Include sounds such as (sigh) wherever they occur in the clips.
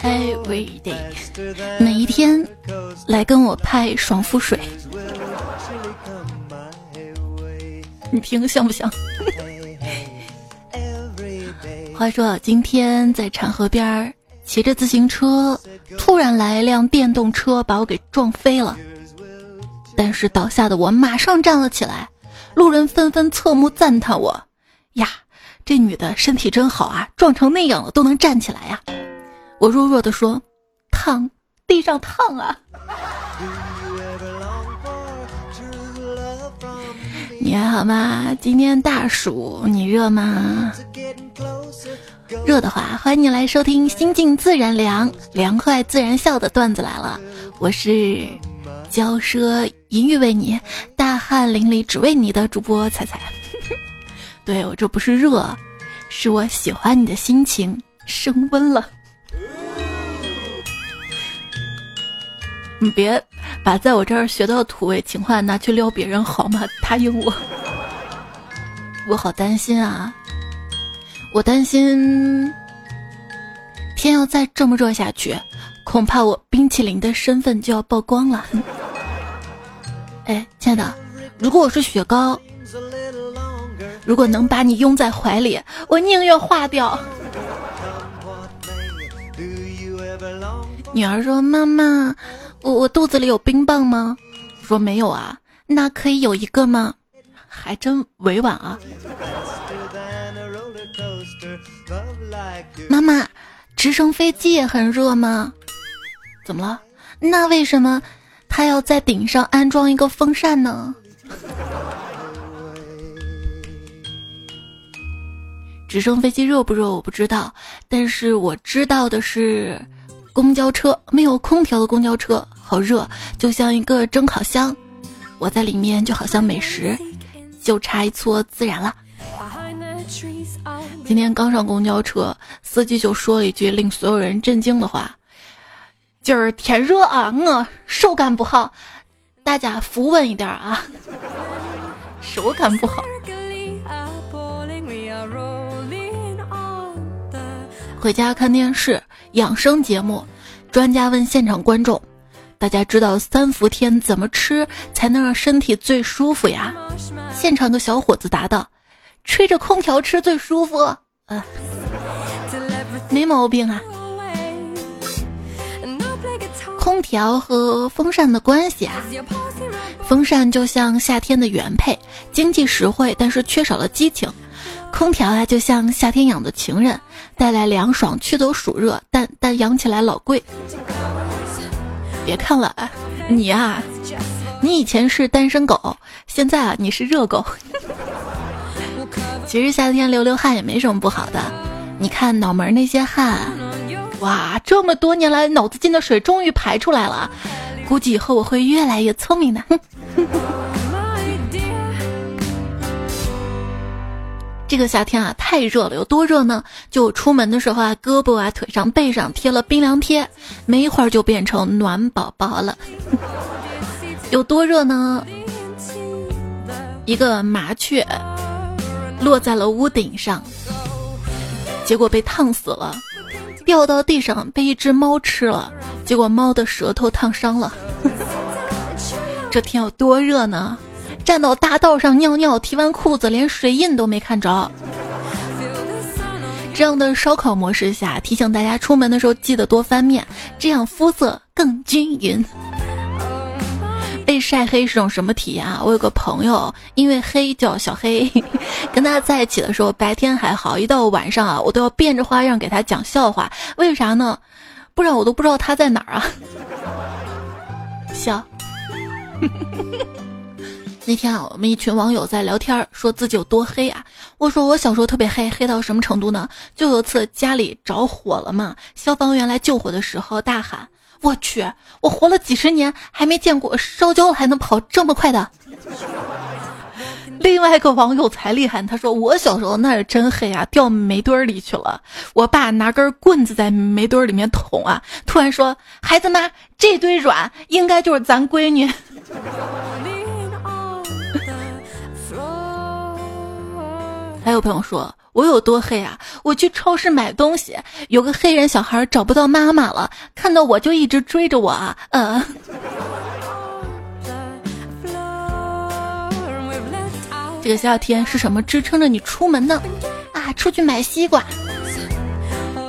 Every day，每一天来跟我拍爽肤水，你听像不像？话说今天在长河边儿骑着自行车，突然来一辆电动车把我给撞飞了，但是倒下的我马上站了起来，路人纷纷侧目赞叹我。呀。这女的身体真好啊，撞成那样了都能站起来呀！我弱弱的说：“烫，地上烫啊！” (laughs) 你还好吗？今天大暑，你热吗？热的话，欢迎你来收听《心静自然凉，凉快自然笑》的段子来了。我是骄奢淫欲为你，大汗淋漓只为你的主播彩彩。对我这不是热，是我喜欢你的心情升温了。你别把在我这儿学到的土味情话拿去撩别人好吗？答应我，我好担心啊！我担心天要再这么热下去，恐怕我冰淇淋的身份就要曝光了。(laughs) 哎，亲爱的，如果我是雪糕。如果能把你拥在怀里，我宁愿化掉。女儿说：“妈妈，我我肚子里有冰棒吗？”说：“没有啊。”那可以有一个吗？还真委婉啊。妈妈，直升飞机也很热吗？怎么了？那为什么他要在顶上安装一个风扇呢？直升飞机热不热我不知道，但是我知道的是，公交车没有空调的公交车好热，就像一个蒸烤箱，我在里面就好像美食，就差一撮孜然了。今天刚上公交车，司机就说了一句令所有人震惊的话：“今儿天热啊，我手感不好，大家扶稳一点啊，手感不好。”回家看电视，养生节目，专家问现场观众：“大家知道三伏天怎么吃才能让身体最舒服呀？”现场的小伙子答道：“吹着空调吃最舒服。”呃，没毛病啊。空调和风扇的关系啊，风扇就像夏天的原配，经济实惠，但是缺少了激情。空调啊，就像夏天养的情人，带来凉爽，驱走暑热，但但养起来老贵。别看了啊，你呀，你以前是单身狗，现在啊，你是热狗。(laughs) 其实夏天流流汗也没什么不好的，你看脑门那些汗，哇，这么多年来脑子进的水终于排出来了，估计以后我会越来越聪明的。哼 (laughs) 这个夏天啊，太热了，有多热呢？就出门的时候啊，胳膊啊、腿上、背上贴了冰凉贴，没一会儿就变成暖宝宝了。(laughs) 有多热呢？一个麻雀落在了屋顶上，结果被烫死了；掉到地上被一只猫吃了，结果猫的舌头烫伤了。(laughs) 这天有多热呢？站到大道上尿尿，提完裤子连水印都没看着。这样的烧烤模式下，提醒大家出门的时候记得多翻面，这样肤色更均匀。被晒黑是种什么体验啊？我有个朋友，因为黑叫小黑，(laughs) 跟他在一起的时候白天还好，一到晚上啊，我都要变着花样给他讲笑话。为啥呢？不然我都不知道他在哪儿啊。笑。(laughs) 那天啊，我们一群网友在聊天，说自己有多黑啊。我说我小时候特别黑，黑到什么程度呢？就有次家里着火了嘛，消防员来救火的时候大喊：“我去，我活了几十年还没见过烧焦了还能跑这么快的。”另外一个网友才厉害，他说我小时候那是真黑啊，掉煤堆里去了。我爸拿根棍子在煤堆里面捅啊，突然说：“孩子妈，这堆软应该就是咱闺女。(laughs) ”还有朋友说，我有多黑啊？我去超市买东西，有个黑人小孩找不到妈妈了，看到我就一直追着我啊，嗯。(laughs) 这个夏天是什么支撑着你出门呢？啊，出去买西瓜。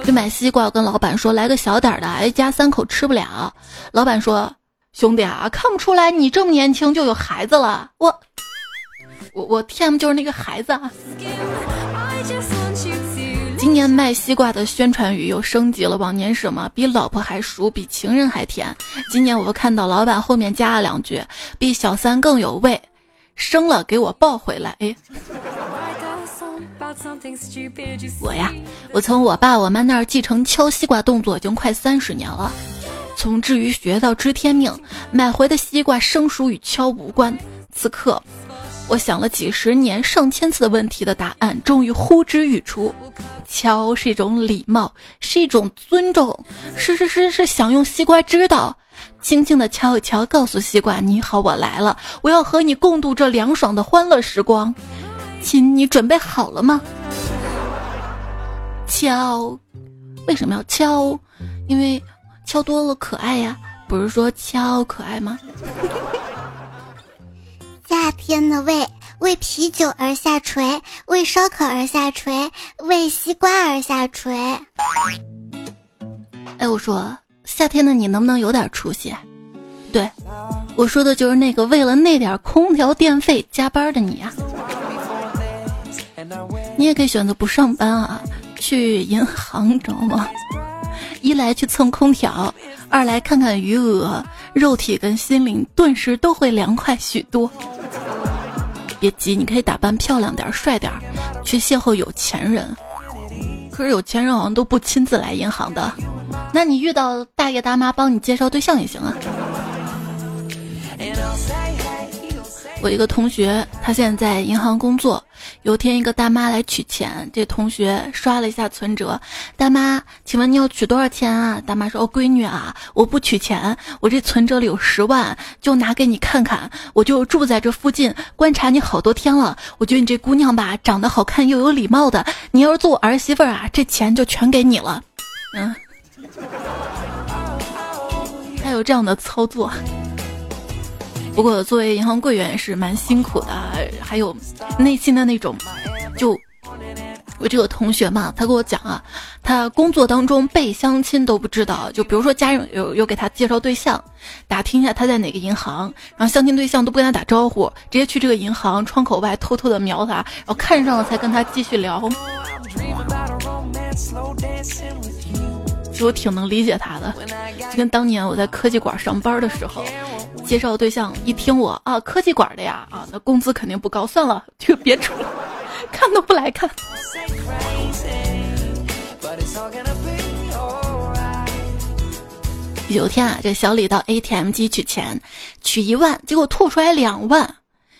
去买西瓜，我跟老板说来个小点的，一家三口吃不了。老板说：“兄弟啊，看不出来你这么年轻就有孩子了。”我，我我 T.M 就是那个孩子啊。今年卖西瓜的宣传语又升级了，往年什么比老婆还熟，比情人还甜。今年我看到老板后面加了两句，比小三更有味。生了给我抱回来，哎，我呀，我从我爸我妈那儿继承敲西瓜动作已经快三十年了，从至于学到知天命，买回的西瓜生熟与敲无关。此刻，我想了几十年、上千次的问题的答案，终于呼之欲出：敲是一种礼貌，是一种尊重，是是是是想用西瓜知道。轻轻的敲一敲，告诉西瓜：“你好，我来了，我要和你共度这凉爽的欢乐时光。”亲，你准备好了吗？敲，为什么要敲？因为敲多了可爱呀，不是说敲可爱吗？夏天的胃为啤酒而下垂，为烧烤而下垂，为西瓜而下垂。哎，我说。夏天的你能不能有点出息？对，我说的就是那个为了那点空调电费加班的你啊！你也可以选择不上班啊，去银行，知道吗？一来去蹭空调，二来看看余额，肉体跟心灵顿时都会凉快许多。别急，你可以打扮漂亮点、帅点，去邂逅有钱人。可是有钱人好像都不亲自来银行的。那你遇到大爷大妈帮你介绍对象也行啊。我一个同学，他现在在银行工作。有天，一个大妈来取钱，这同学刷了一下存折。大妈，请问你要取多少钱啊？大妈说：“哦，闺女啊，我不取钱，我这存折里有十万，就拿给你看看。我就住在这附近，观察你好多天了。我觉得你这姑娘吧，长得好看又有礼貌的。你要是做我儿媳妇儿啊，这钱就全给你了。”嗯。还有这样的操作，不过作为银行柜员也是蛮辛苦的，还有内心的那种，就我这个同学嘛，他跟我讲啊，他工作当中被相亲都不知道，就比如说家人有有给他介绍对象，打听一下他在哪个银行，然后相亲对象都不跟他打招呼，直接去这个银行窗口外偷偷的瞄他，然后看上了才跟他继续聊。其实我挺能理解他的，就跟当年我在科技馆上班的时候，介绍对象一听我啊科技馆的呀啊，那工资肯定不高，算了，(laughs) 就别处了，(laughs) 看都不来看。有天啊，这小李到 ATM 机取钱，取一万，结果吐出来两万。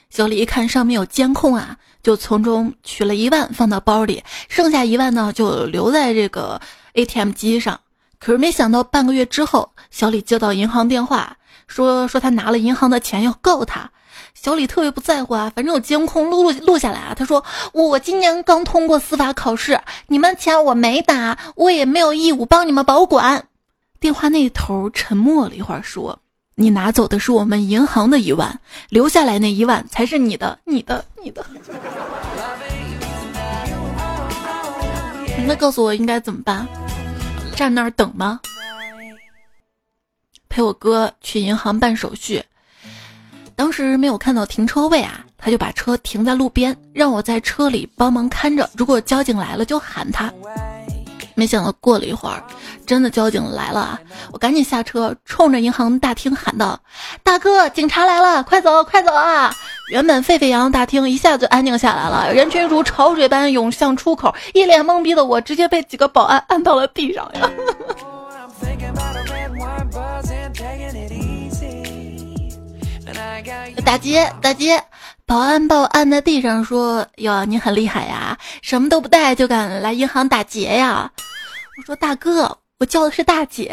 小李一看上面有监控啊，就从中取了一万放到包里，剩下一万呢就留在这个 ATM 机上。可是没想到，半个月之后，小李接到银行电话，说说他拿了银行的钱要告他。小李特别不在乎啊，反正有监控录录录下来啊。他说：“我我今年刚通过司法考试，你们钱我没打，我也没有义务帮你们保管。”电话那头沉默了一会儿，说：“你拿走的是我们银行的一万，留下来那一万才是你的，你的，你的。”那告诉我应该怎么办？站那儿等吗？陪我哥去银行办手续，当时没有看到停车位啊，他就把车停在路边，让我在车里帮忙看着。如果交警来了就喊他。没想到过了一会儿，真的交警来了啊，我赶紧下车，冲着银行大厅喊道：“大哥，警察来了，快走快走啊！”原本沸沸扬扬大厅一下子安静下来了，人群如潮水般涌向出口，一脸懵逼的我直接被几个保安按到了地上呀！打劫！打劫，保安把我按在地上说：“哟，你很厉害呀，什么都不带就敢来银行打劫呀？”我说大哥，我叫的是大姐，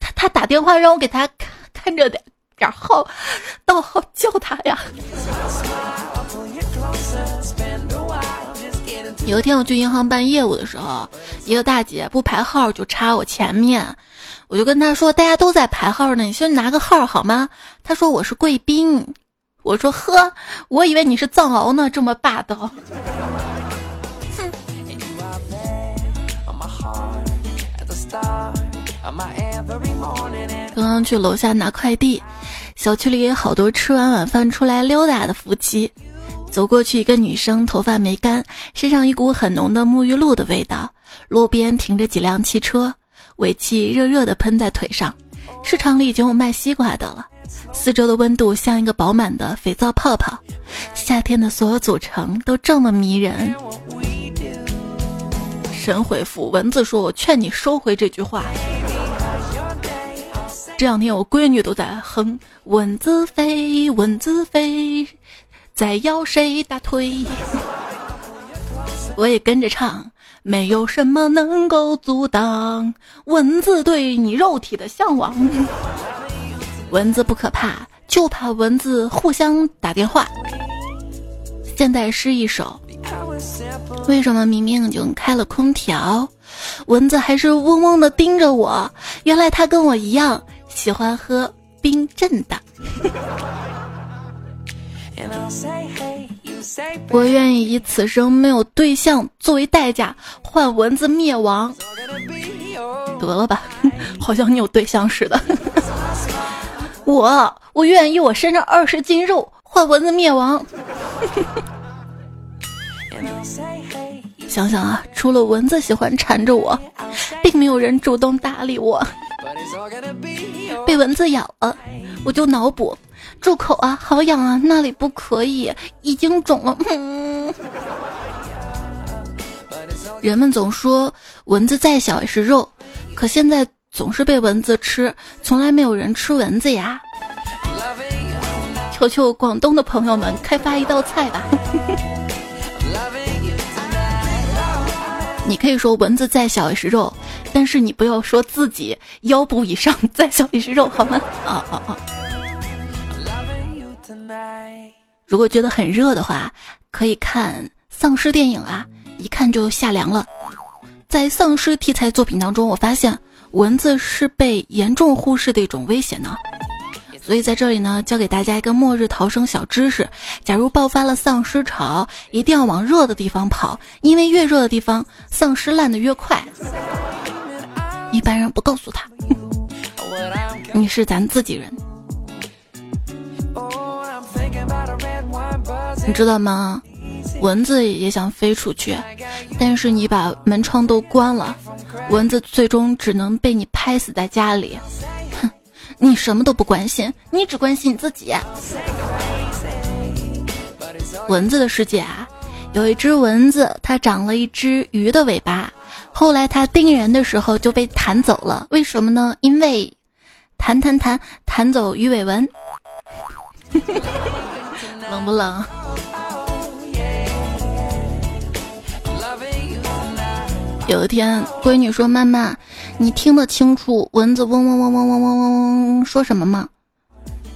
他他打电话让我给他看着点点号，盗号叫他呀。有一天我去银行办业务的时候，一个大姐不排号就插我前面，我就跟她说：“大家都在排号呢，你先拿个号好吗？”她说：“我是贵宾。”我说：“呵，我以为你是藏獒呢，这么霸道。”刚刚去楼下拿快递，小区里好多吃完晚饭出来溜达的夫妻。走过去，一个女生头发没干，身上一股很浓的沐浴露的味道。路边停着几辆汽车，尾气热热的喷在腿上。市场里已经有卖西瓜的了，四周的温度像一个饱满的肥皂泡泡。夏天的所有组成都这么迷人。神回复蚊子说：“我劝你收回这句话。”这两天我闺女都在哼：“蚊子飞，蚊子飞。”在咬谁大腿？我也跟着唱，没有什么能够阻挡蚊子对你肉体的向往。蚊子不可怕，就怕蚊子互相打电话。现代诗一首：为什么明明已经开了空调，蚊子还是嗡嗡的盯着我？原来它跟我一样喜欢喝冰镇的。我愿意以此生没有对象作为代价换蚊子灭亡。得了吧，(laughs) 好像你有对象似的。我我愿意我身上二十斤肉换蚊子灭亡。想想啊，除了蚊子喜欢缠着我，并没有人主动搭理我。被蚊子咬了，我就脑补。住口啊！好痒啊！那里不可以，已经肿了。人们总说蚊子再小也是肉，可现在总是被蚊子吃，从来没有人吃蚊子呀。求求广东的朋友们开发一道菜吧。(laughs) 你可以说蚊子再小也是肉，但是你不要说自己腰部以上再小也是肉，好吗？啊啊啊！如果觉得很热的话，可以看丧尸电影啊，一看就下凉了。在丧尸题材作品当中，我发现蚊子是被严重忽视的一种危险呢。所以在这里呢，教给大家一个末日逃生小知识：假如爆发了丧尸潮，一定要往热的地方跑，因为越热的地方，丧尸烂的越快。一般人不告诉他，(laughs) 你是咱自己人。你知道吗？蚊子也想飞出去，但是你把门窗都关了，蚊子最终只能被你拍死在家里。哼，你什么都不关心，你只关心你自己。蚊子的世界啊，有一只蚊子，它长了一只鱼的尾巴，后来它叮人的时候就被弹走了。为什么呢？因为弹弹弹弹走鱼尾纹。(laughs) 冷不冷？有一天，闺女说：“妈妈，你听得清楚蚊子嗡嗡嗡嗡嗡嗡嗡嗡说什么吗？”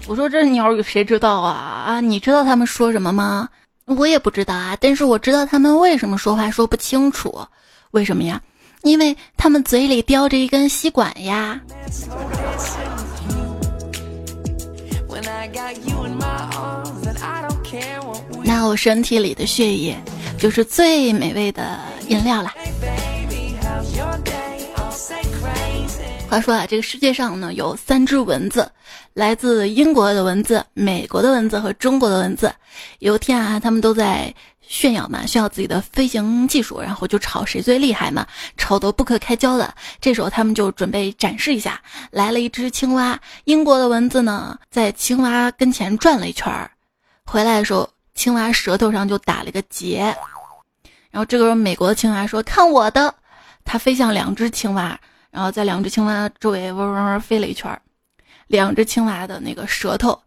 我说：“这鸟语谁知道啊？啊，你知道他们说什么吗？我也不知道啊。但是我知道他们为什么说话说不清楚。为什么呀？因为他们嘴里叼着一根吸管呀。”那我身体里的血液就是最美味的饮料了。话说啊，这个世界上呢有三只蚊子，来自英国的蚊子、美国的蚊子和中国的蚊子。有一天啊，他们都在炫耀嘛，炫耀自己的飞行技术，然后就吵谁最厉害嘛，吵得不可开交的。这时候他们就准备展示一下，来了一只青蛙。英国的蚊子呢，在青蛙跟前转了一圈儿，回来的时候，青蛙舌头上就打了个结。然后这个时候，美国的青蛙说：“看我的！”它飞向两只青蛙。然后在两只青蛙周围嗡嗡嗡飞了一圈，两只青蛙的那个舌头，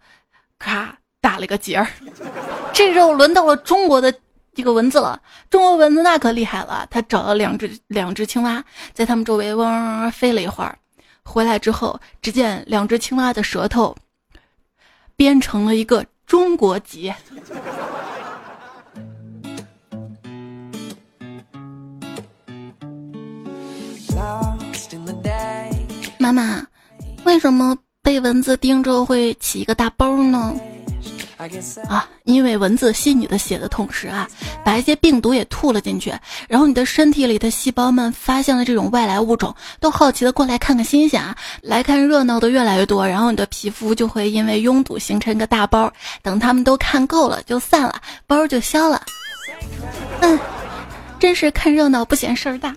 咔打了个结儿。(laughs) 这时候轮到了中国的这个蚊子了，中国蚊子那可厉害了，它找了两只两只青蛙，在它们周围嗡嗡嗡飞了一会儿，回来之后，只见两只青蛙的舌头编成了一个中国结。妈妈，为什么被蚊子叮之后会起一个大包呢？啊，因为蚊子吸你的血的同时啊，把一些病毒也吐了进去，然后你的身体里的细胞们发现了这种外来物种，都好奇的过来看看新鲜啊，来看热闹的越来越多，然后你的皮肤就会因为拥堵形成一个大包，等他们都看够了就散了，包就消了。嗯，真是看热闹不嫌事儿大。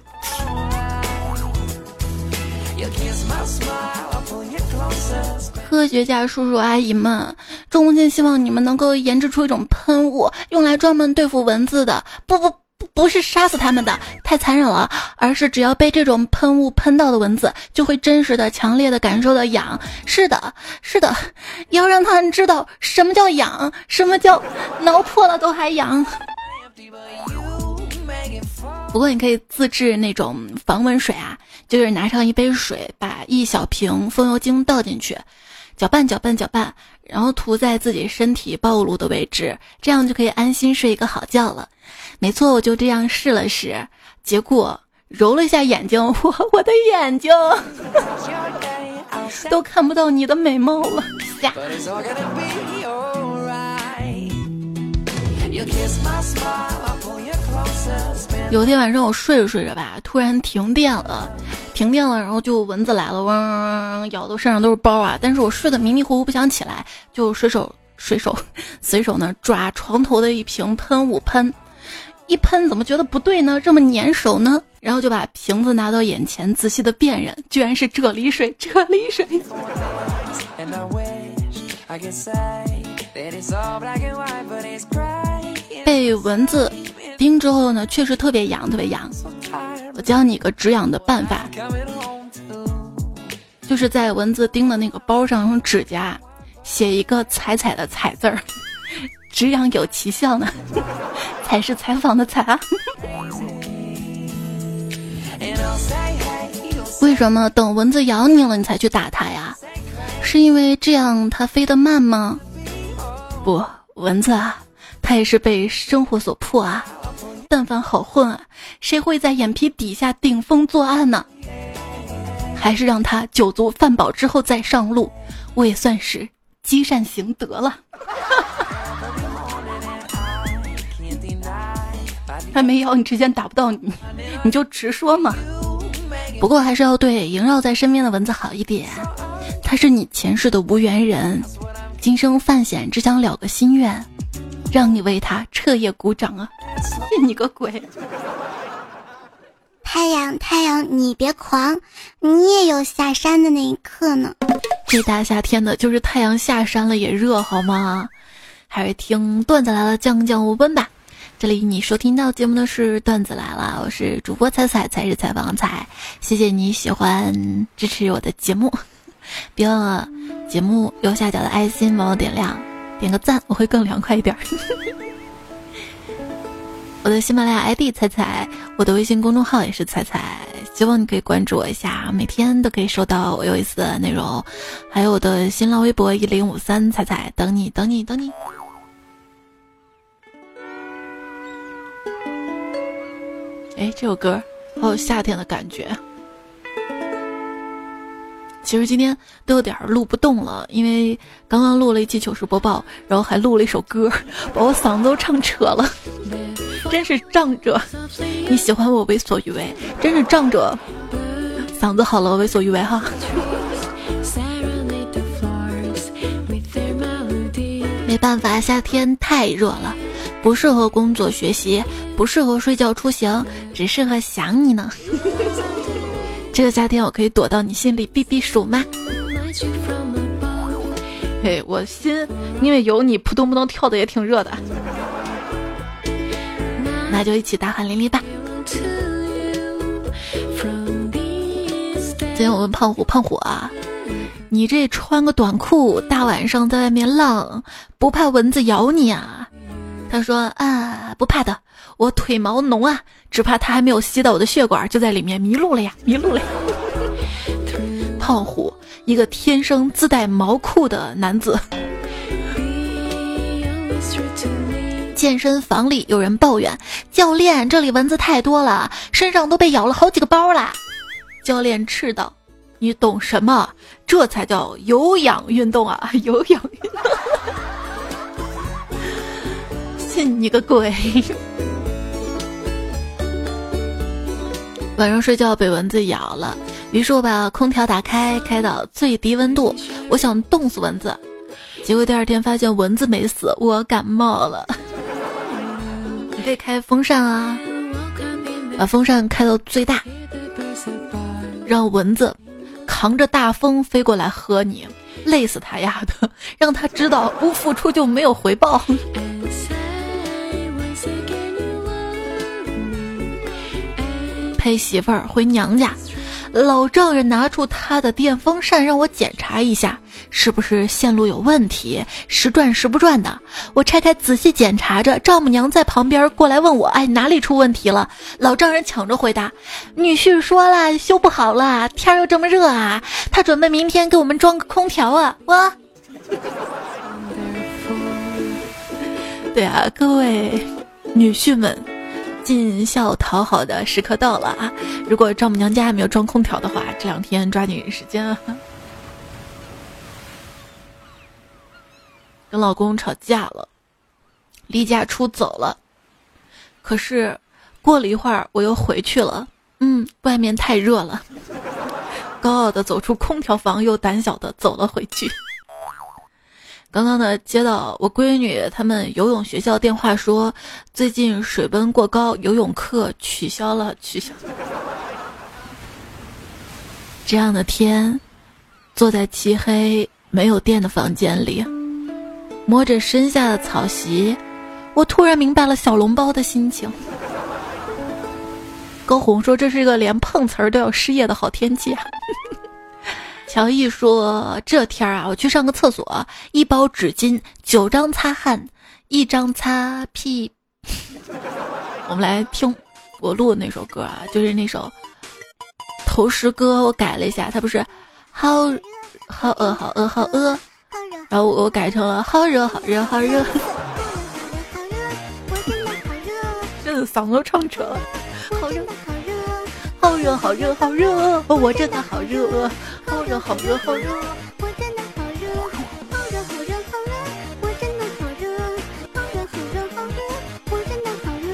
科学家叔叔阿姨们，衷心希望你们能够研制出一种喷雾，用来专门对付蚊子的。不不不，不是杀死他们的，太残忍了。而是只要被这种喷雾喷到的蚊子，就会真实的、强烈的感受到痒。是的，是的，要让他们知道什么叫痒，什么叫挠破了都还痒。不过你可以自制那种防蚊水啊，就是拿上一杯水，把一小瓶风油精倒进去。搅拌搅拌搅拌，然后涂在自己身体暴露的位置，这样就可以安心睡一个好觉了。没错，我就这样试了试，结果揉了一下眼睛，我我的眼睛都看不到你的美貌了。(laughs) 有天晚上我睡着睡着吧，突然停电了，停电了，然后就蚊子来了，嗡嗡嗡，咬的身上都是包啊！但是我睡得迷迷糊糊不想起来，就随手随手 (laughs) 随手呢抓床头的一瓶喷雾喷，一喷怎么觉得不对呢？这么粘手呢？然后就把瓶子拿到眼前仔细的辨认，居然是啫喱水，啫喱水。被蚊子叮之后呢，确实特别痒，特别痒。我教你个止痒的办法，就是在蚊子叮的那个包上用指甲写一个“踩踩”的“踩”字儿，止痒有奇效呢。采是采访的采啊。为什么等蚊子咬你了你才去打它呀？是因为这样它飞得慢吗？不，蚊子啊。它也是被生活所迫啊！但凡好混啊，谁会在眼皮底下顶风作案呢？还是让他酒足饭饱之后再上路，我也算是积善行德了。(laughs) 还没咬你之前打不到你，你就直说嘛。不过还是要对萦绕在身边的蚊子好一点，他是你前世的无缘人，今生犯险只想了个心愿。让你为他彻夜鼓掌啊！信 (laughs) 你个鬼！太阳，太阳，你别狂，你也有下山的那一刻呢。这大夏天的，就是太阳下山了也热，好吗？还是听段子来了，降降温吧。这里你收听到节目的是段子来了，我是主播彩彩，才是采访彩。谢谢你喜欢支持我的节目，别忘了节目右下角的爱心帮我点亮。点个赞，我会更凉快一点。(laughs) 我的喜马拉雅 ID 彩彩，我的微信公众号也是彩彩，希望你可以关注我一下，每天都可以收到我有意思的内容。还有我的新浪微博一零五三彩彩，等你等你等你。哎，这首歌好有夏天的感觉。其实今天都有点录不动了，因为刚刚录了一期糗事播报，然后还录了一首歌，把我嗓子都唱扯了，真是仗着你喜欢我为所欲为，真是仗着嗓子好了为所欲为哈。没办法，夏天太热了，不适合工作学习，不适合睡觉出行，只适合想你呢。这个夏天我可以躲到你心里避避暑吗？嘿，我心因为有你扑通扑通跳的也挺热的，那就一起大汗淋漓吧。今天我问胖虎，胖虎啊，你这穿个短裤，大晚上在外面浪，不怕蚊子咬你啊？他说啊，不怕的，我腿毛浓啊，只怕他还没有吸到我的血管，就在里面迷路了呀，迷路了。胖虎，一个天生自带毛裤的男子。健身房里有人抱怨，教练，这里蚊子太多了，身上都被咬了好几个包了。教练斥道：“你懂什么？这才叫有氧运动啊！(laughs) 有氧运动，(laughs) 信你个鬼！晚上睡觉被蚊子咬了，于是我把空调打开，开到最低温度，我想冻死蚊子。结果第二天发现蚊子没死，我感冒了。(laughs) 你可以开风扇啊，把风扇开到最大，让蚊子扛着大风飞过来喝你，累死他丫的！让他知道不付出就没有回报。陪媳妇儿回娘家，老丈人拿出他的电风扇让我检查一下，是不是线路有问题，时转时不转的。我拆开仔细检查着，丈母娘在旁边过来问我：“哎，哪里出问题了？”老丈人抢着回答：“女婿说了，修不好了，天又这么热啊，他准备明天给我们装个空调啊。”我，(laughs) 对啊，各位女婿们。尽孝讨好的时刻到了啊！如果丈母娘家还没有装空调的话，这两天抓紧时间啊。跟老公吵架了，离家出走了，可是过了一会儿我又回去了。嗯，外面太热了，高傲的走出空调房，又胆小的走了回去。刚刚呢，接到我闺女他们游泳学校电话说，最近水温过高，游泳课取消了，取消。这样的天，坐在漆黑没有电的房间里，摸着身下的草席，我突然明白了小笼包的心情。高红说：“这是一个连碰瓷儿都要失业的好天气啊。”乔毅说：“这天儿啊，我去上个厕所，一包纸巾，九张擦汗，一张擦屁。我们来听我录的那首歌啊，就是那首投石歌，我改了一下，它不是好好饿好饿好饿，然后我改成了好热好热好热，真的嗓子都唱扯了，好热。”好热，好热，好热！我真的好热，好热，好热，好热！我真的好热，好热，好热，好热！我真的好热，好热，好热，好热！我真的好热，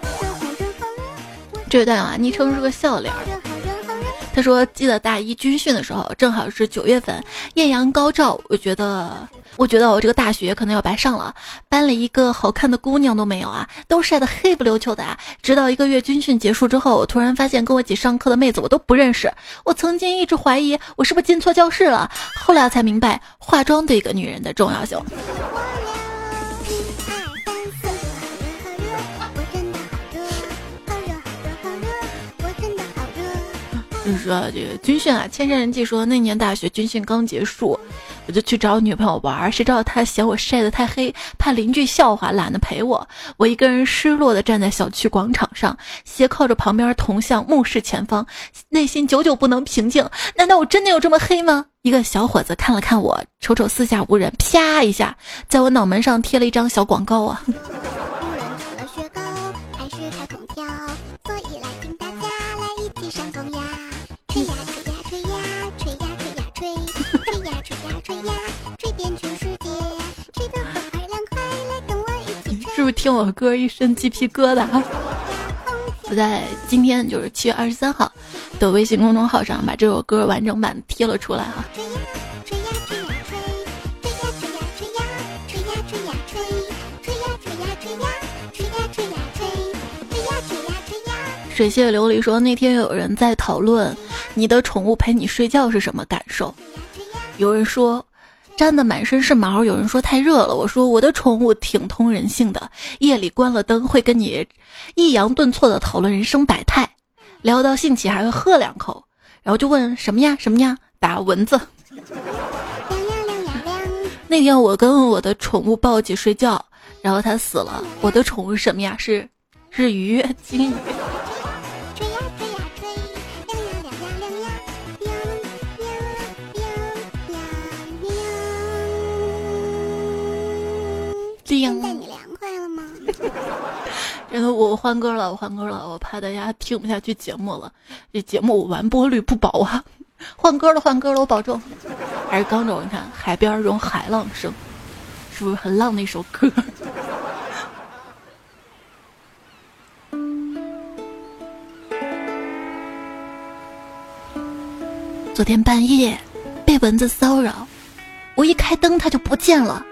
好热，好热，好热！这段啊，昵称是个笑脸。他说：“记得大一军训的时候，正好是九月份，艳阳高照。我觉得，我觉得我这个大学可能要白上了，班里一个好看的姑娘都没有啊，都晒得黑不溜秋的啊。直到一个月军训结束之后，我突然发现跟我一起上课的妹子我都不认识。我曾经一直怀疑我是不是进错教室了，后来我才明白化妆对一个女人的重要性。”就是说这个军训啊，千山人迹说那年大学军训刚结束，我就去找女朋友玩，谁知道她嫌我晒得太黑，怕邻居笑话，懒得陪我。我一个人失落的站在小区广场上，斜靠着旁边铜像，目视前方，内心久久不能平静。难道我真的有这么黑吗？一个小伙子看了看我，瞅瞅四下无人，啪一下，在我脑门上贴了一张小广告啊。不是听我歌一身鸡皮疙瘩？(laughs) 我在今天就是七月二十三号的微信公众号上把这首歌完整版贴了出来哈。水榭琉璃说，那天有人在讨论你的宠物陪你睡觉是什么感受，有人说。粘的满身是毛，有人说太热了。我说我的宠物挺通人性的，夜里关了灯会跟你抑扬顿挫的讨论人生百态，聊到兴起还会喝两口，然后就问什么呀什么呀？打蚊子。(laughs) 那天我跟我的宠物抱起睡觉，然后它死了。我的宠物什么呀？是是鱼，金鱼。现在你凉快了吗？(laughs) 然后我换歌了，我换歌了，我怕大家听不下去节目了。这节目完播率不保啊！(laughs) 换歌了，换歌了，我保重。还是刚走，你看海边这种海浪声，是不是很浪的一首歌？(laughs) 昨天半夜被蚊子骚扰，我一开灯它就不见了，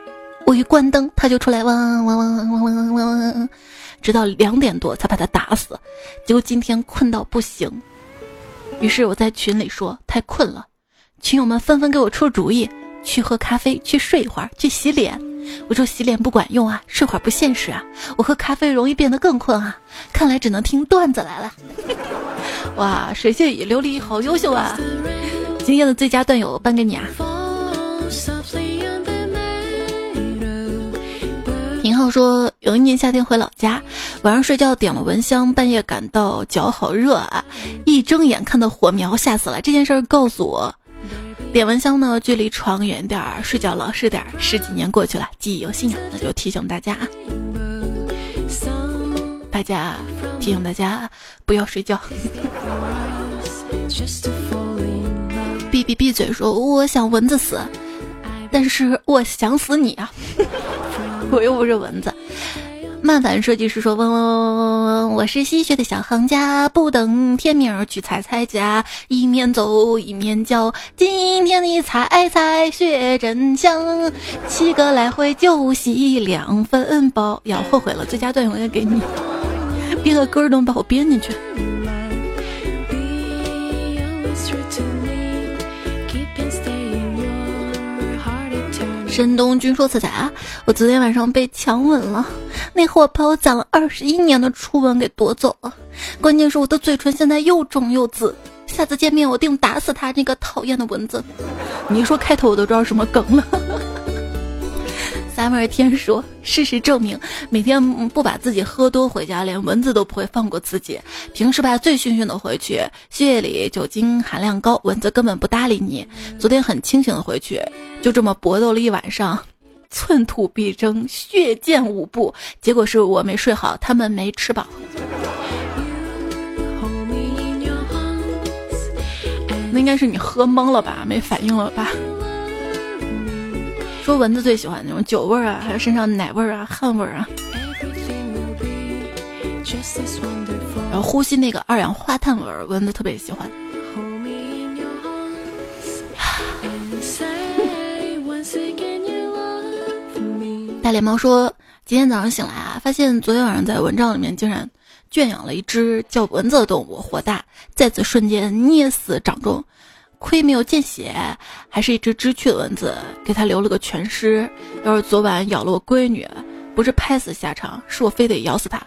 我一关灯它就出来汪汪汪汪汪汪汪，直到两点多才把它打死。结果今天困到不行，于是我在群里说太困了，群友们纷纷给我出主意，去喝咖啡，去睡一会儿，去洗脸。我说洗脸不管用啊，睡会儿不现实啊，我喝咖啡容易变得更困啊，看来只能听段子来了。哇，水榭雨琉璃好优秀啊！今天的最佳段友颁给你啊！浩说，有一年夏天回老家，晚上睡觉点了蚊香，半夜感到脚好热啊，一睁眼看到火苗，吓死了。这件事儿告诉我，点蚊香呢，距离床远点儿，睡觉老实点儿。十几年过去了，记忆犹新啊，那就提醒大家啊，大家提醒大家不要睡觉。(laughs) 闭闭闭嘴！说我想蚊子死，但是我想死你啊！我又不是蚊子。漫反设计师说：嗡嗡嗡嗡嗡嗡，我是吸血的小行家，不等天明去采采家，一面走一面叫，今天的采采血真香，七个来回就洗两分包。要后悔了，最佳段永远给你，编个歌都能把我编进去。申东君说：“彩彩啊，我昨天晚上被强吻了，那货把我攒了二十一年的初吻给夺走了。关键是我的嘴唇现在又肿又紫，下次见面我定打死他那个讨厌的蚊子。你一说开头我都知道什么梗了。”三味天说：“事实证明，每天不把自己喝多回家，连蚊子都不会放过自己。平时吧，醉醺醺的回去，血液里酒精含量高，蚊子根本不搭理你。昨天很清醒的回去，就这么搏斗了一晚上，寸土必争，血溅五步。结果是我没睡好，他们没吃饱。那应该是你喝懵了吧，没反应了吧？”说蚊子最喜欢那种酒味儿啊，还有身上奶味儿啊、汗味儿啊，然后呼吸那个二氧化碳味儿，蚊子特别喜欢。大脸猫说，今天早上醒来啊，发现昨天晚上在蚊帐里面竟然圈养了一只叫蚊子的动物，火大，在此瞬间捏死掌中。亏没有见血，还是一只知趣的蚊子，给他留了个全尸。要是昨晚咬了我闺女，不是拍死下场，是我非得咬死他。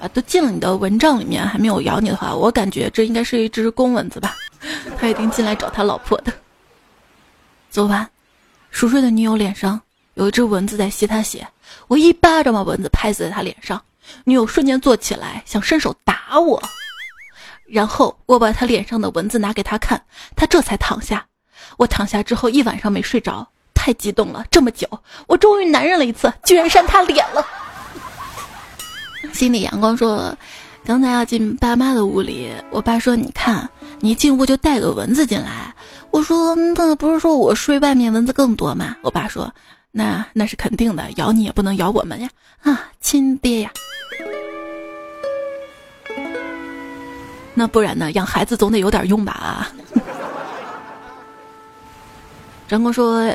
啊，都进了你的蚊帐里面还没有咬你的话，我感觉这应该是一只公蚊子吧？(laughs) 他一定进来找他老婆的。昨晚，熟睡的女友脸上有一只蚊子在吸他血，我一巴掌把蚊子拍死在他脸上，女友瞬间坐起来想伸手打我。然后我把他脸上的蚊子拿给他看，他这才躺下。我躺下之后一晚上没睡着，太激动了。这么久，我终于男人了一次，居然扇他脸了。心里阳光说：“刚才要进爸妈的屋里，我爸说：‘你看，你进屋就带个蚊子进来。’我说：‘那不是说我睡外面蚊子更多吗？’我爸说：‘那那是肯定的，咬你也不能咬我们呀。’啊，亲爹呀！”那不然呢？养孩子总得有点用吧？啊！(laughs) 张工说，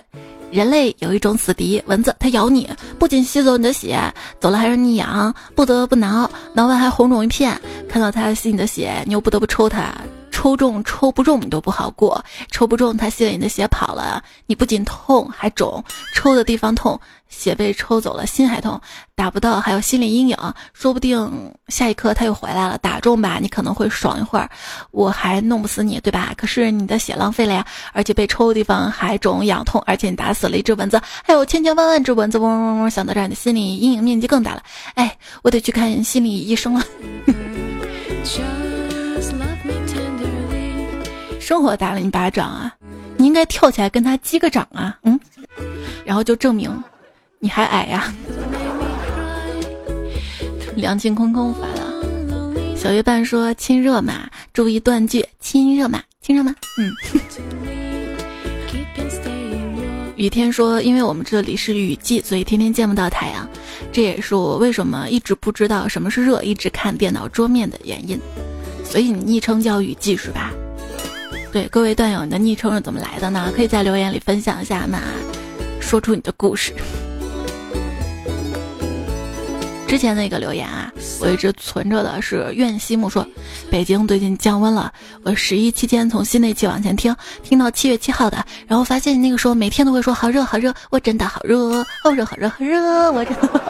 人类有一种死敌蚊子，它咬你，不仅吸走你的血，走了还让你痒，不得不挠，挠完还红肿一片。看到它吸你的血，你又不得不抽它。抽中抽不中你都不好过，抽不中他吸了你的血跑了，你不仅痛还肿，抽的地方痛，血被抽走了，心还痛，打不到还有心理阴影，说不定下一刻他又回来了，打中吧你可能会爽一会儿，我还弄不死你对吧？可是你的血浪费了呀，而且被抽的地方还肿痒痛，而且你打死了一只蚊子，还有千千万万只蚊子嗡嗡嗡嗡，想到这儿你心理阴影面积更大了，哎，我得去看心理医生了。(laughs) 生活打了你巴掌啊，你应该跳起来跟他击个掌啊，嗯，然后就证明你还矮呀。(laughs) 凉清空空发的，小月半说亲热嘛，注意断句，亲热嘛，亲热嘛？嗯。(laughs) 雨天说：“因为我们这里是雨季，所以天天见不到太阳，这也是我为什么一直不知道什么是热，一直看电脑桌面的原因。所以你昵称叫雨季是吧？对，各位段友，你的昵称是怎么来的呢？可以在留言里分享一下嘛，说出你的故事。”之前那个留言啊，我一直存着的是苑西木说，北京最近降温了。我十一期间从新那期往前听，听到七月七号的，然后发现那个时候每天都会说好热好热，我真的好热，好热好热好热，我真的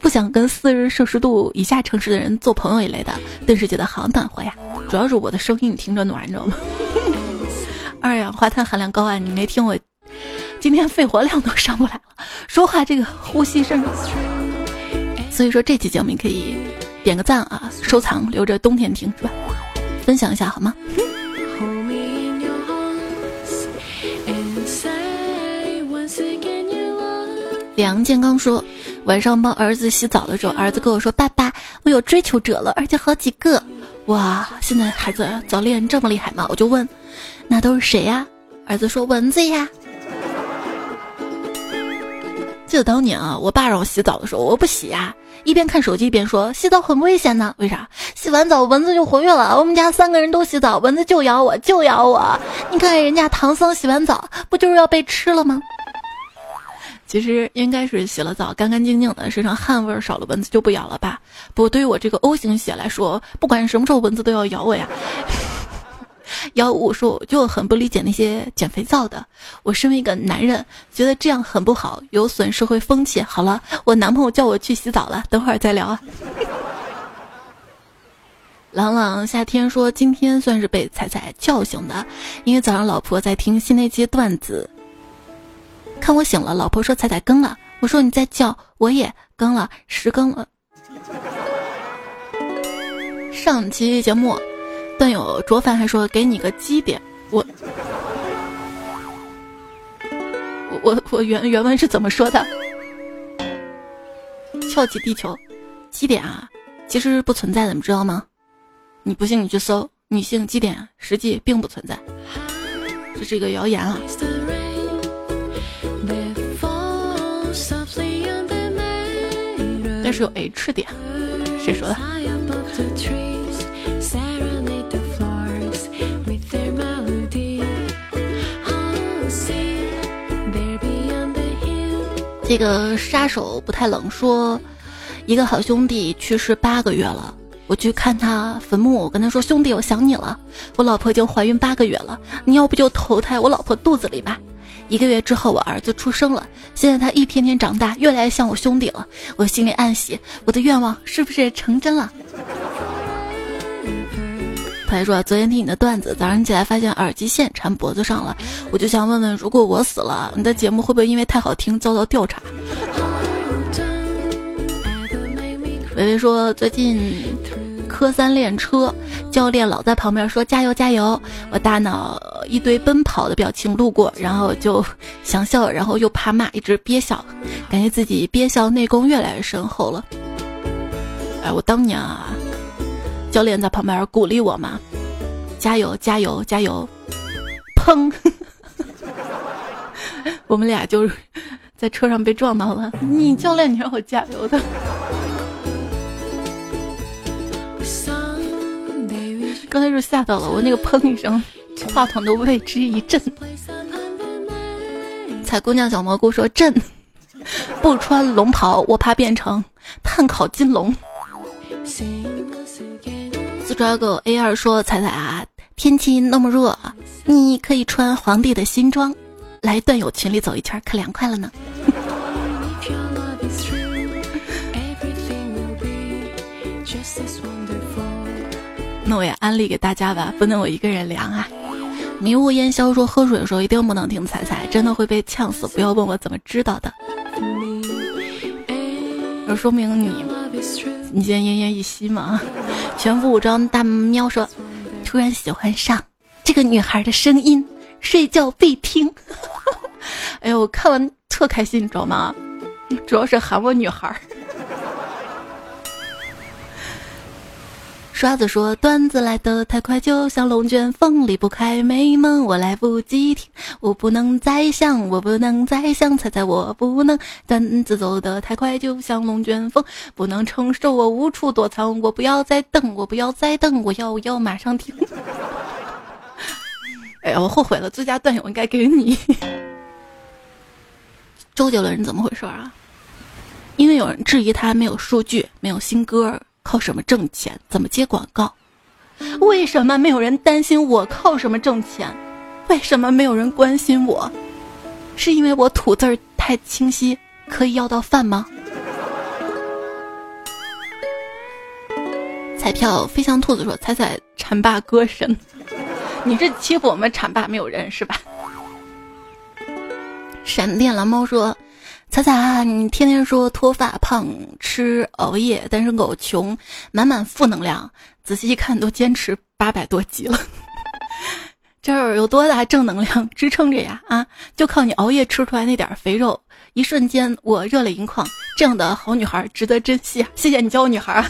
不想跟四十摄氏度以下城市的人做朋友一类的，顿时觉得好暖和呀。主要是我的声音你听着暖，你知道吗？(laughs) 二氧化碳含量高啊，你没听我今天肺活量都上不来了，说话这个呼吸声。所以说这期节目你可以点个赞啊，收藏留着冬天听是吧？分享一下好吗？梁建刚说，晚上帮儿子洗澡的时候，儿子跟我说：“爸爸，我有追求者了，而且好几个。”哇，现在孩子早恋这么厉害吗？我就问，那都是谁呀？儿子说：“蚊子呀。”记得当年啊，我爸让我洗澡的时候，我不洗呀。一边看手机一边说洗澡很危险呢，为啥？洗完澡蚊子就活跃了。我们家三个人都洗澡，蚊子就咬我，就咬我。你看人家唐僧洗完澡，不就是要被吃了吗？其实应该是洗了澡干干净净的，身上汗味少了，蚊子就不咬了吧？不过对于我这个 O 型血来说，不管什么时候蚊子都要咬我呀。幺五说我就很不理解那些捡肥皂的。我身为一个男人，觉得这样很不好，有损社会风气。好了，我男朋友叫我去洗澡了，等会儿再聊啊。朗朗夏天说今天算是被彩彩叫醒的，因为早上老婆在听新那期段子，看我醒了，老婆说彩彩更了，我说你在叫，我也更了，十更了。上期节目。段友卓凡还说给你个基点，我我我我原原文是怎么说的？翘起地球，基点啊，其实不存在的，你知道吗？你不信你去搜，女性基点实际并不存在，这是一个谣言啊。是有 H 点，谁说的？这个杀手不太冷说，一个好兄弟去世八个月了，我去看他坟墓，我跟他说：“兄弟，我想你了。”我老婆已经怀孕八个月了，你要不就投胎我老婆肚子里吧。一个月之后，我儿子出生了，现在他一天天长大，越来越像我兄弟了，我心里暗喜，我的愿望是不是成真了？他还说：“昨天听你的段子，早上起来发现耳机线缠脖子上了，我就想问问，如果我死了，你的节目会不会因为太好听遭到调查？”微微说：“最近科三练车，教练老在旁边说加油加油，我大脑一堆奔跑的表情路过，然后就想笑，然后又怕骂，一直憋笑，感觉自己憋笑内功越来越深厚了。哎，我当年啊。”教练在旁边鼓励我嘛，加油加油加油！砰！(laughs) 我们俩就在车上被撞到了。你教练，你让我加油的。刚才是吓到了我，那个砰一声，话筒都为之一震。采姑娘小蘑菇说：“震，不穿龙袍，我怕变成碳烤金龙。”四抓狗 A 二说：“彩彩啊，天气那么热，你可以穿皇帝的新装，来段友群里走一圈，可凉快了呢。那我也安利给大家吧，不能我一个人凉啊。迷雾烟消说：“喝水的时候一定不能听彩彩，真的会被呛死。不要问我怎么知道的，这说明你。”你今天奄奄一息吗？全副武装大喵说：“突然喜欢上这个女孩的声音，睡觉必听。(laughs) ”哎呦，我看完特开心，你知道吗？主要是喊我女孩。刷子说：“段子来得太快，就像龙卷风，离不开美梦，我来不及听，我不能再想，我不能再想，猜猜我不能。段子走得太快，就像龙卷风，不能承受，我无处躲藏，我不要再等，我不要再等，我要我要马上听。哎呀，我后悔了，最佳段友应该给你。(laughs) 周杰伦怎么回事啊？因为有人质疑他没有数据，没有新歌。”靠什么挣钱？怎么接广告？为什么没有人担心我靠什么挣钱？为什么没有人关心我？是因为我吐字儿太清晰，可以要到饭吗？彩票飞翔兔子说：“彩彩产霸歌神，你是欺负我们产霸没有人是吧？”闪电蓝猫说。彩彩，你天天说脱发、胖、吃、熬夜，单身狗、穷，满满负能量。仔细一看，都坚持八百多集了，(laughs) 这儿有多大正能量支撑着呀？啊，就靠你熬夜吃出来那点肥肉，一瞬间我热泪盈眶。这样的好女孩值得珍惜啊，谢谢你教我女孩。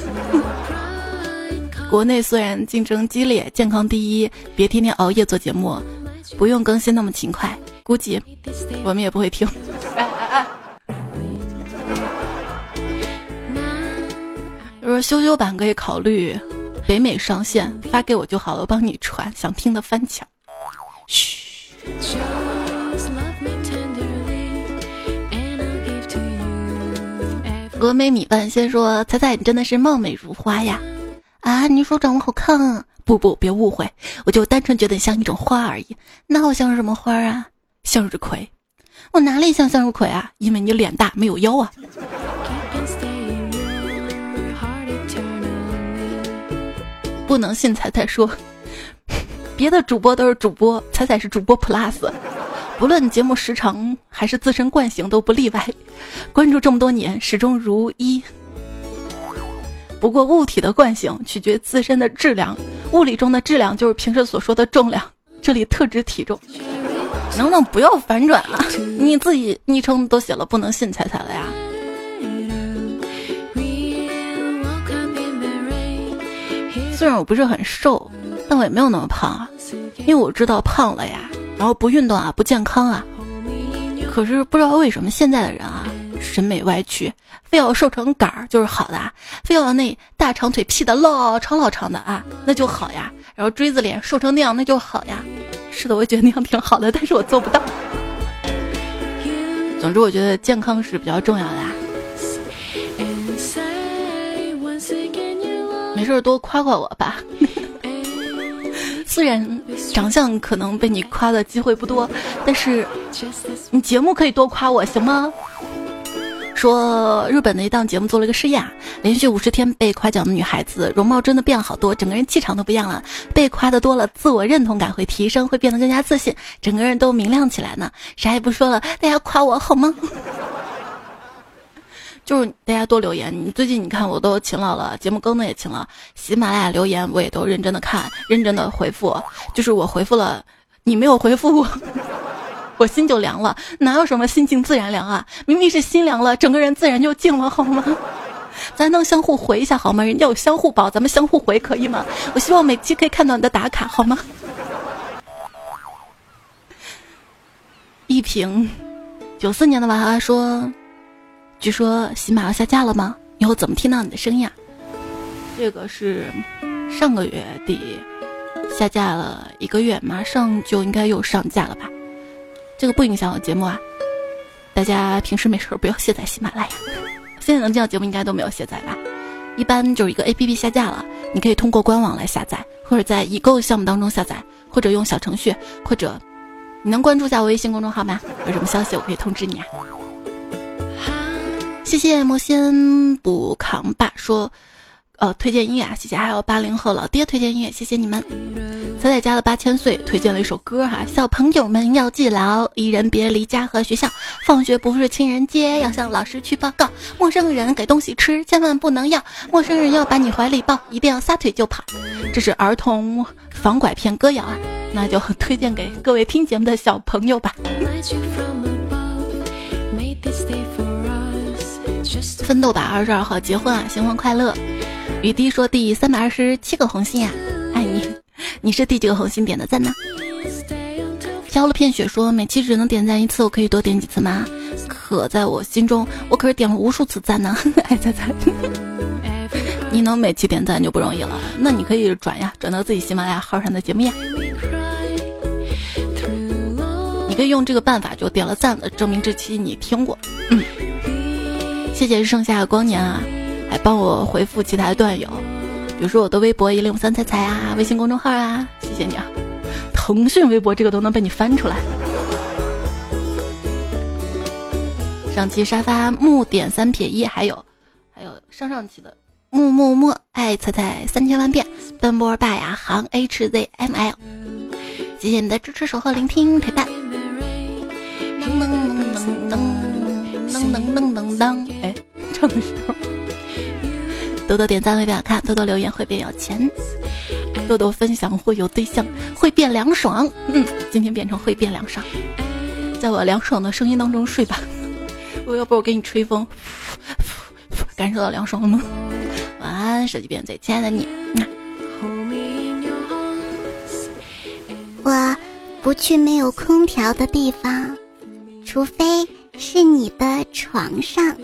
(laughs) 国内虽然竞争激烈，健康第一，别天天熬夜做节目，不用更新那么勤快，估计我们也不会听。说修修版可以考虑北美上线，发给我就好了，我帮你传。想听的翻墙。嘘。峨眉米饭先说：“彩彩，你真的是貌美如花呀！啊，你说长得好看啊？不不，别误会，我就单纯觉得像一种花而已。那我像什么花啊？向日葵。我哪里像向日葵啊？因为你脸大，没有腰啊。”不能信彩彩说，(laughs) 别的主播都是主播，彩彩是主播 plus，不论节目时长还是自身惯性都不例外。关注这么多年，始终如一。不过物体的惯性取决自身的质量，物理中的质量就是平时所说的重量，这里特指体重。能不能不要反转啊？你自己昵称都写了不能信彩彩了呀？虽然我不是很瘦，但我也没有那么胖啊，因为我知道胖了呀，然后不运动啊，不健康啊。可是不知道为什么现在的人啊，审美歪曲，非要瘦成杆儿就是好的，非要那大长腿劈的老长老长的啊，那就好呀。然后锥子脸瘦成那样，那就好呀。是的，我觉得那样挺好的，但是我做不到。总之，我觉得健康是比较重要的。没事多夸夸我吧，虽然长相可能被你夸的机会不多，但是你节目可以多夸我行吗？说日本的一档节目做了一个试验，连续五十天被夸奖的女孩子容貌真的变好多，整个人气场都不一样了。被夸的多了，自我认同感会提升，会变得更加自信，整个人都明亮起来呢。啥也不说了，大家夸我好吗？就是大家多留言，你最近你看我都勤劳了，节目更的也勤了，喜马拉雅留言我也都认真的看，认真的回复。就是我回复了，你没有回复我，(laughs) 我心就凉了。哪有什么心静自然凉啊？明明是心凉了，整个人自然就静了，好吗？(laughs) 咱能相互回一下好吗？人家有相互宝，咱们相互回可以吗？我希望每期可以看到你的打卡，好吗？(laughs) 一平，九四年的娃娃说。据说喜马要下架了吗？以后怎么听到你的声音啊？这个是上个月底下架了一个月，马上就应该又上架了吧？这个不影响我节目啊。大家平时没事不要卸载喜马拉雅。现在能听到节目应该都没有卸载吧？一般就是一个 A P P 下架了，你可以通过官网来下载，或者在已购项目当中下载，或者用小程序，或者你能关注一下我微信公众号吗？有什么消息我可以通知你啊。谢谢魔仙补扛爸说，呃，推荐音乐啊，谢谢还有八零后老爹推荐音乐，谢谢你们。彩彩家的八千岁推荐了一首歌哈，小朋友们要记牢，一人别离家和学校，放学不是情人节，要向老师去报告。陌生人给东西吃，千万不能要，陌生人要把你怀里抱，一定要撒腿就跑。这是儿童防拐骗歌谣啊，那就推荐给各位听节目的小朋友吧。奋斗吧，二十二号结婚啊，新婚快乐！雨滴说第三百二十七个红心呀，爱你，你是第几个红心点的赞呢？飘了片雪说每期只能点赞一次，我可以多点几次吗？可在我心中，我可是点了无数次赞呢，爱在在。(laughs) 你能每期点赞就不容易了，那你可以转呀，转到自己喜马拉雅号上的节目呀。你可以用这个办法就点了赞了，证明这期你听过。嗯，谢谢盛夏光年啊，还帮我回复其他的段友，比如说我的微博一零五三彩彩啊，微信公众号啊，谢谢你啊。腾讯微博这个都能被你翻出来。上期沙发木点三撇一，还有还有上上期的。木木木，爱猜猜三千万遍，奔波霸牙行 H Z M L，谢谢你的支持、守候、聆听、陪伴。噔噔噔噔噔噔噔噔噔噔，哎，唱的时候，多多点赞会变好看，多多留言会变有钱，多多分享会有对象，会变凉爽。嗯，今天变成会变凉爽，在我凉爽的声音当中睡吧。我要不我给你吹风，感受到凉爽了吗？晚安，手机边最亲爱的你。我不去没有空调的地方，除非是你的床上。